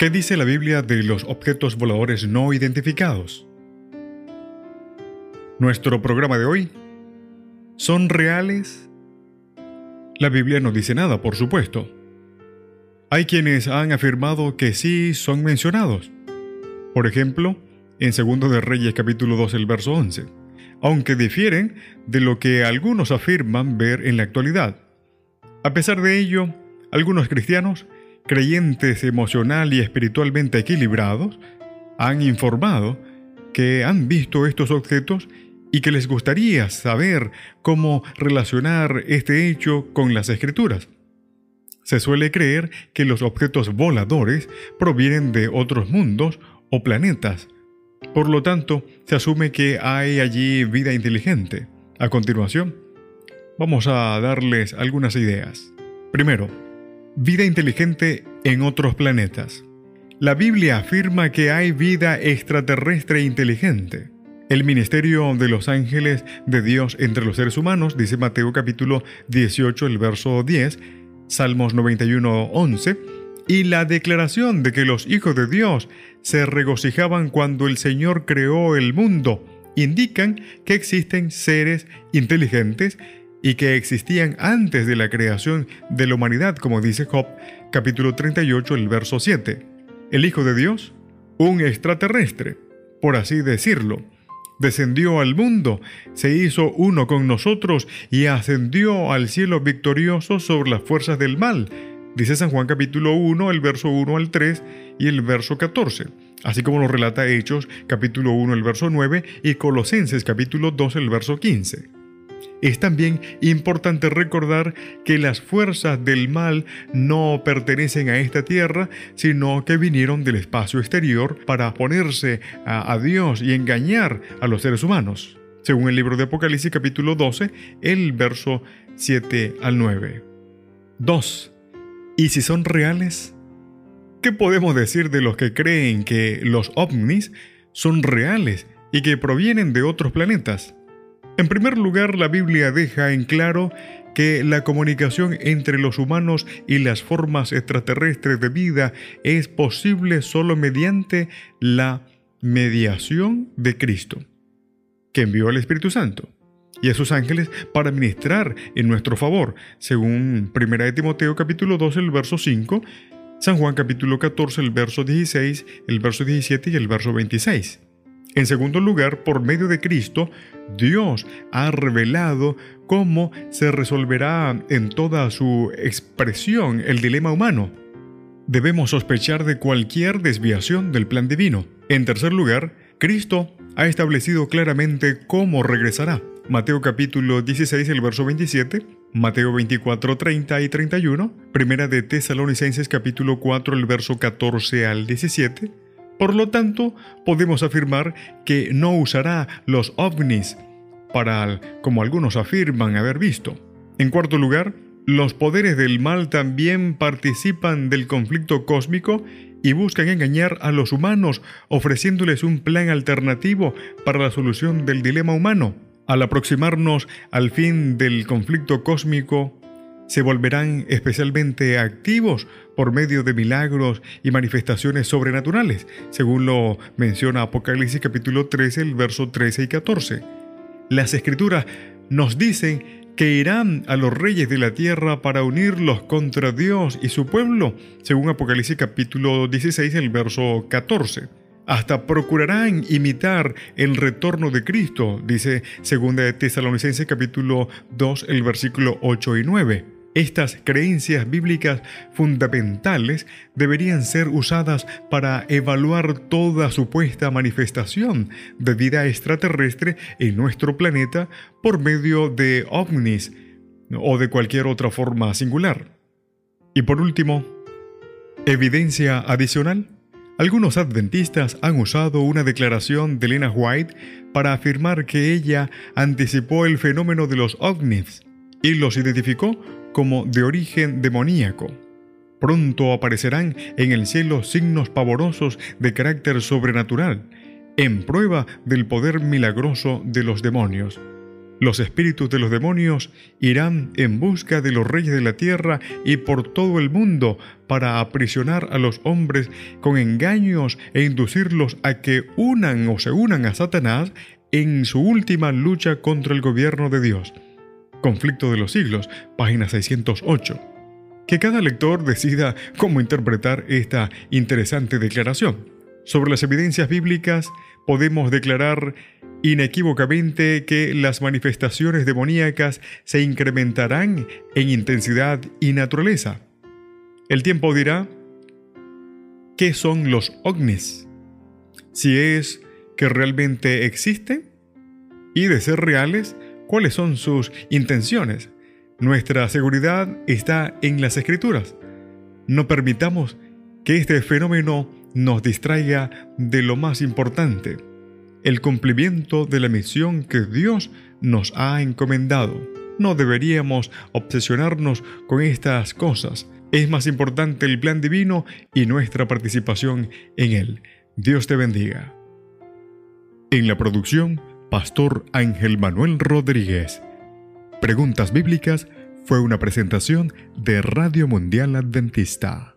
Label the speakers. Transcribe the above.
Speaker 1: ¿Qué dice la Biblia de los objetos voladores no identificados? Nuestro programa de hoy. ¿Son reales? La Biblia no dice nada, por supuesto. Hay quienes han afirmado que sí son mencionados. Por ejemplo, en 2 de Reyes capítulo 2, el verso 11 aunque difieren de lo que algunos afirman ver en la actualidad. A pesar de ello, algunos cristianos, creyentes emocional y espiritualmente equilibrados, han informado que han visto estos objetos y que les gustaría saber cómo relacionar este hecho con las escrituras. Se suele creer que los objetos voladores provienen de otros mundos o planetas, por lo tanto, se asume que hay allí vida inteligente. A continuación, vamos a darles algunas ideas. Primero, vida inteligente en otros planetas. La Biblia afirma que hay vida extraterrestre inteligente. El ministerio de los ángeles de Dios entre los seres humanos, dice Mateo capítulo 18, el verso 10, Salmos 91, 11, y la declaración de que los hijos de Dios se regocijaban cuando el Señor creó el mundo indican que existen seres inteligentes y que existían antes de la creación de la humanidad, como dice Job capítulo 38, el verso 7. El Hijo de Dios, un extraterrestre, por así decirlo, descendió al mundo, se hizo uno con nosotros y ascendió al cielo victorioso sobre las fuerzas del mal, Dice San Juan capítulo 1, el verso 1 al 3 y el verso 14, así como lo relata Hechos capítulo 1, el verso 9 y Colosenses capítulo 2, el verso 15. Es también importante recordar que las fuerzas del mal no pertenecen a esta tierra, sino que vinieron del espacio exterior para ponerse a, a Dios y engañar a los seres humanos, según el libro de Apocalipsis capítulo 12, el verso 7 al 9. 2. ¿Y si son reales? ¿Qué podemos decir de los que creen que los ovnis son reales y que provienen de otros planetas? En primer lugar, la Biblia deja en claro que la comunicación entre los humanos y las formas extraterrestres de vida es posible solo mediante la mediación de Cristo, que envió al Espíritu Santo y a sus ángeles para ministrar en nuestro favor, según 1 de Timoteo capítulo 2, el verso 5, San Juan capítulo 14, el verso 16, el verso 17 y el verso 26. En segundo lugar, por medio de Cristo, Dios ha revelado cómo se resolverá en toda su expresión el dilema humano. Debemos sospechar de cualquier desviación del plan divino. En tercer lugar, Cristo ha establecido claramente cómo regresará. Mateo capítulo 16, el verso 27, Mateo 24, 30 y 31, Primera de Tesalonicenses capítulo 4, el verso 14 al 17. Por lo tanto, podemos afirmar que no usará los ovnis para, como algunos afirman haber visto. En cuarto lugar, los poderes del mal también participan del conflicto cósmico y buscan engañar a los humanos ofreciéndoles un plan alternativo para la solución del dilema humano. Al aproximarnos al fin del conflicto cósmico, se volverán especialmente activos por medio de milagros y manifestaciones sobrenaturales, según lo menciona Apocalipsis capítulo 13, el verso 13 y 14. Las escrituras nos dicen que irán a los reyes de la tierra para unirlos contra Dios y su pueblo, según Apocalipsis capítulo 16, el verso 14 hasta procurarán imitar el retorno de Cristo, dice 2 de Tesalonicenses capítulo 2, el versículo 8 y 9. Estas creencias bíblicas fundamentales deberían ser usadas para evaluar toda supuesta manifestación de vida extraterrestre en nuestro planeta por medio de ovnis o de cualquier otra forma singular. Y por último, Evidencia adicional. Algunos adventistas han usado una declaración de Lena White para afirmar que ella anticipó el fenómeno de los ovnis y los identificó como de origen demoníaco. Pronto aparecerán en el cielo signos pavorosos de carácter sobrenatural, en prueba del poder milagroso de los demonios. Los espíritus de los demonios irán en busca de los reyes de la tierra y por todo el mundo para aprisionar a los hombres con engaños e inducirlos a que unan o se unan a Satanás en su última lucha contra el gobierno de Dios. Conflicto de los siglos, página 608. Que cada lector decida cómo interpretar esta interesante declaración. Sobre las evidencias bíblicas, podemos declarar inequívocamente que las manifestaciones demoníacas se incrementarán en intensidad y naturaleza. El tiempo dirá qué son los ovnis, si es que realmente existen y de ser reales, cuáles son sus intenciones. Nuestra seguridad está en las escrituras. No permitamos que este fenómeno nos distraiga de lo más importante el cumplimiento de la misión que Dios nos ha encomendado. No deberíamos obsesionarnos con estas cosas. Es más importante el plan divino y nuestra participación en él. Dios te bendiga. En la producción, Pastor Ángel Manuel Rodríguez. Preguntas Bíblicas fue una presentación de Radio Mundial Adventista.